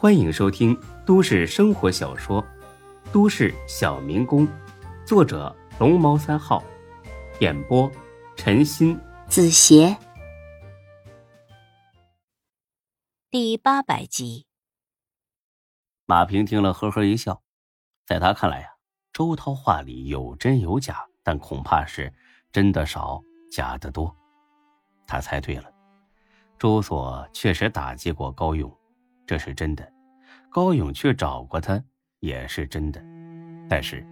欢迎收听都市生活小说《都市小民工》，作者龙猫三号，演播陈鑫、子邪，第八百集。马平听了，呵呵一笑。在他看来呀，周涛话里有真有假，但恐怕是真的少，假的多。他猜对了，周所确实打击过高勇。这是真的，高勇去找过他也是真的，但是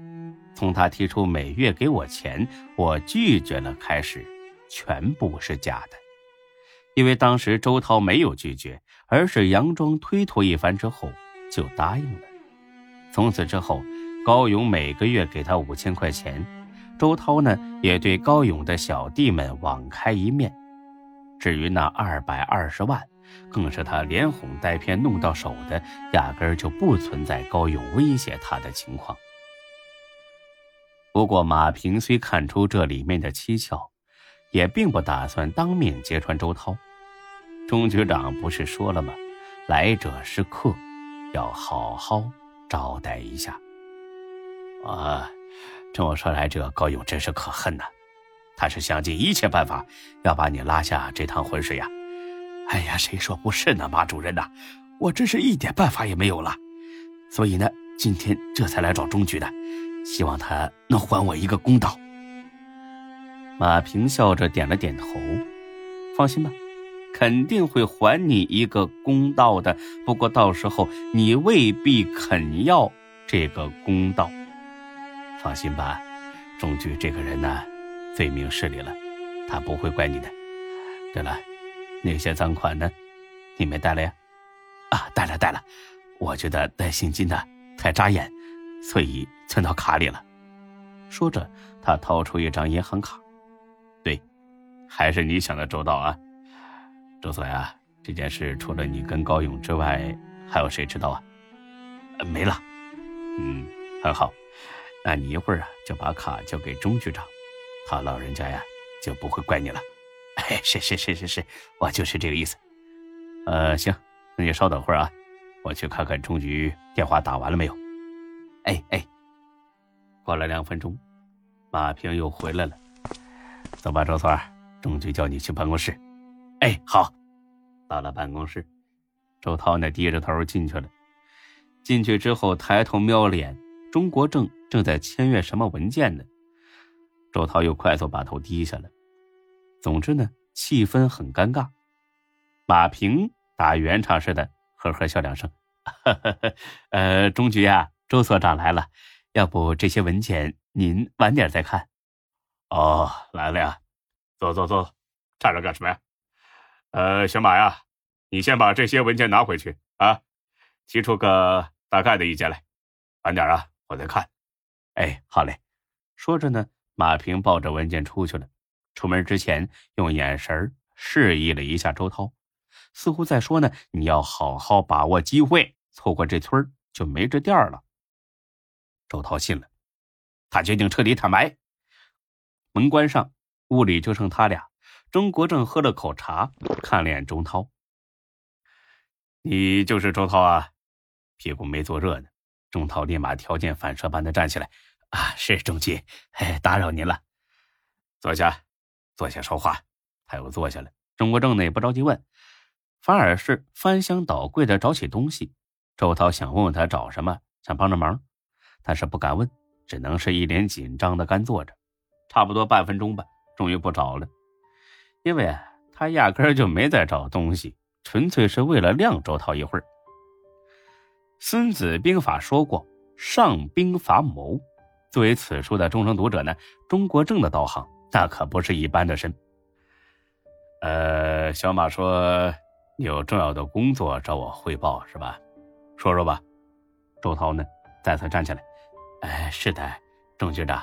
从他提出每月给我钱，我拒绝了开始，全部是假的。因为当时周涛没有拒绝，而是佯装推脱一番之后就答应了。从此之后，高勇每个月给他五千块钱，周涛呢也对高勇的小弟们网开一面。至于那二百二十万。更是他连哄带骗弄到手的，压根儿就不存在高勇威胁他的情况。不过马平虽看出这里面的蹊跷，也并不打算当面揭穿周涛。钟局长不是说了吗？来者是客，要好好招待一下。啊，这么说来，这高勇真是可恨呐！他是想尽一切办法要把你拉下这趟浑水呀。哎呀，谁说不是呢，马主任呐，我真是一点办法也没有了，所以呢，今天这才来找钟局的，希望他能还我一个公道。马平笑着点了点头，放心吧，肯定会还你一个公道的。不过到时候你未必肯要这个公道。放心吧，钟局这个人呢，最明事理了，他不会怪你的。对了。那些赃款呢？你没带了呀？啊，带了带了。我觉得带现金的太扎眼，所以存到卡里了。说着，他掏出一张银行卡。对，还是你想的周到啊，周所呀。这件事除了你跟高勇之外，还有谁知道啊？没了。嗯，很好。那你一会儿啊，就把卡交给钟局长，他老人家呀就不会怪你了。哎，是是是是是，我就是这个意思。呃，行，那你稍等会儿啊，我去看看钟局电话打完了没有。哎哎，过了两分钟，马平又回来了。走吧，周所，钟局叫你去办公室。哎，好。到了办公室，周涛呢低着头进去了。进去之后，抬头瞄脸，钟国正正在签阅什么文件呢。周涛又快速把头低下了。总之呢，气氛很尴尬。马平打圆场似的，呵呵笑两声。呵呵呵呃，钟局啊，周所长来了，要不这些文件您晚点再看。哦，来了呀，坐坐坐，站着干什么呀？呃，小马呀，你先把这些文件拿回去啊，提出个大概的意见来。晚点啊，我再看。哎，好嘞。说着呢，马平抱着文件出去了。出门之前，用眼神示意了一下周涛，似乎在说呢：“你要好好把握机会，错过这村就没这店了。”周涛信了，他决定彻底坦白。门关上，屋里就剩他俩。钟国正喝了口茶，看了眼钟涛：“你就是周涛啊？”屁股没坐热呢，钟涛立马条件反射般的站起来：“啊，是钟局，打扰您了，坐下。”坐下说话，他又坐下了。钟国正呢也不着急问，反而是翻箱倒柜的找起东西。周涛想问问他找什么，想帮着忙，但是不敢问，只能是一脸紧张的干坐着。差不多半分钟吧，终于不找了，因为他压根就没在找东西，纯粹是为了晾周涛一会儿。《孙子兵法》说过：“上兵伐谋。”作为此书的终生读者呢，钟国正的道行。那可不是一般的深。呃，小马说有重要的工作找我汇报是吧？说说吧。周涛呢，再次站起来。哎，是的，钟局长，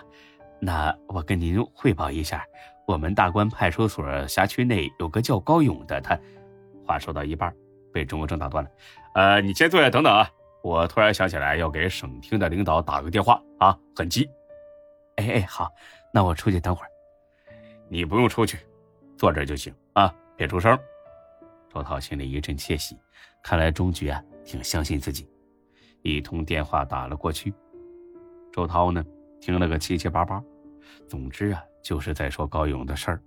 那我跟您汇报一下，我们大关派出所辖区内有个叫高勇的，他话说到一半，被钟国正打断了。呃，你先坐下等等啊，我突然想起来要给省厅的领导打个电话啊，很急。哎哎，好，那我出去等会儿。你不用出去，坐这就行啊，别出声。周涛心里一阵窃喜，看来钟局啊挺相信自己，一通电话打了过去。周涛呢，听了个七七八八，总之啊，就是在说高勇的事儿。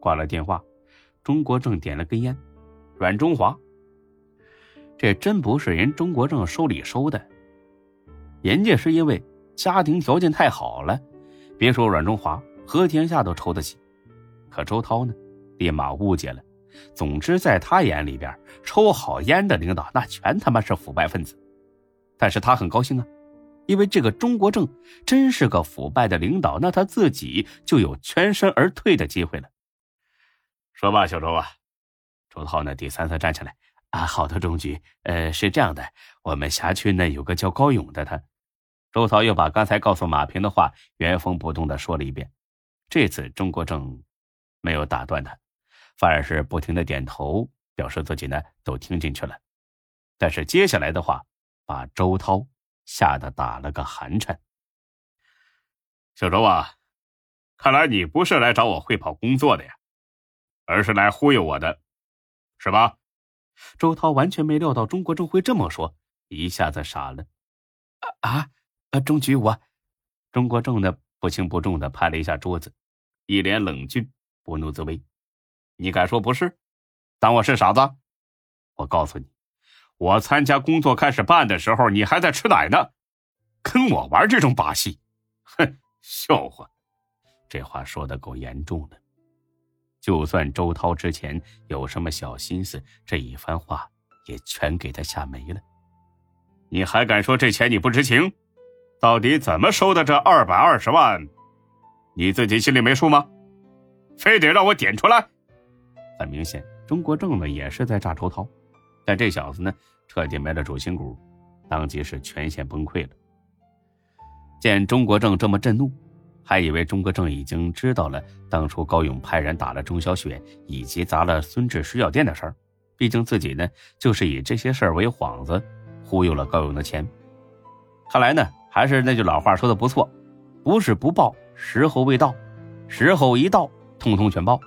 挂了电话，钟国正点了根烟。阮中华，这真不是人钟国正收礼收的，人家是因为家庭条件太好了，别说阮中华，何天下都抽得起。可周涛呢，立马误解了。总之，在他眼里边，抽好烟的领导那全他妈是腐败分子。但是他很高兴啊。因为这个中国政真是个腐败的领导，那他自己就有全身而退的机会了。说吧，小周啊，周涛呢第三次站起来啊，好的，钟局，呃，是这样的，我们辖区呢有个叫高勇的，他，周涛又把刚才告诉马平的话原封不动的说了一遍。这次钟国正没有打断他，反而是不停的点头，表示自己呢都听进去了。但是接下来的话把周涛。吓得打了个寒颤。小周啊，看来你不是来找我汇报工作的呀，而是来忽悠我的，是吧？周涛完全没料到钟国正会这么说，一下子傻了。啊啊！钟局，我……钟国正呢不轻不重的拍了一下桌子，一脸冷峻，不怒自威。你敢说不是？当我是傻子？我告诉你。我参加工作开始办的时候，你还在吃奶呢，跟我玩这种把戏，哼，笑话！这话说的够严重的。就算周涛之前有什么小心思，这一番话也全给他吓没了。你还敢说这钱你不知情？到底怎么收的这二百二十万？你自己心里没数吗？非得让我点出来？很明显，钟国正呢也是在炸周涛。但这小子呢，彻底没了主心骨，当即是全线崩溃了。见钟国正这么震怒，还以为钟国正已经知道了当初高勇派人打了钟小雪以及砸了孙志水饺店的事儿。毕竟自己呢，就是以这些事儿为幌子，忽悠了高勇的钱。看来呢，还是那句老话说的不错，不是不报，时候未到，时候一到，通通全报。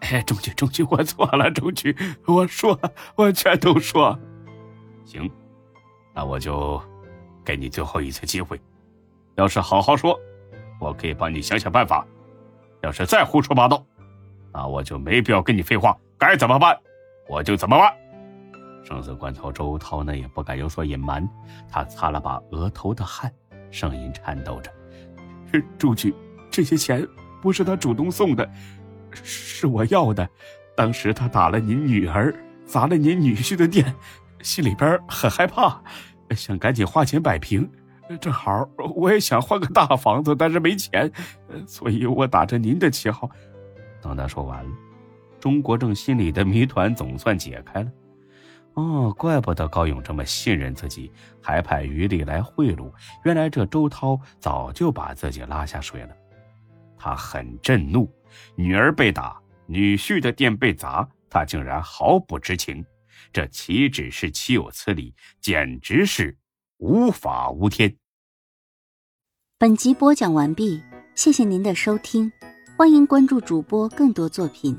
哎，中局，中局，我错了，中局，我说，我全都说。行，那我就给你最后一次机会。要是好好说，我可以帮你想想办法；要是再胡说八道，那我就没必要跟你废话。该怎么办，我就怎么办。生死关头，周涛呢也不敢有所隐瞒，他擦了把额头的汗，声音颤抖着：“钟局，这些钱不是他主动送的。”是我要的，当时他打了您女儿，砸了您女婿的店，心里边很害怕，想赶紧花钱摆平。正好我也想换个大房子，但是没钱，所以我打着您的旗号。等他说完了，钟国正心里的谜团总算解开了。哦，怪不得高勇这么信任自己，还派余力来贿赂。原来这周涛早就把自己拉下水了。他很震怒。女儿被打，女婿的店被砸，他竟然毫不知情，这岂止是岂有此理，简直是无法无天。本集播讲完毕，谢谢您的收听，欢迎关注主播更多作品。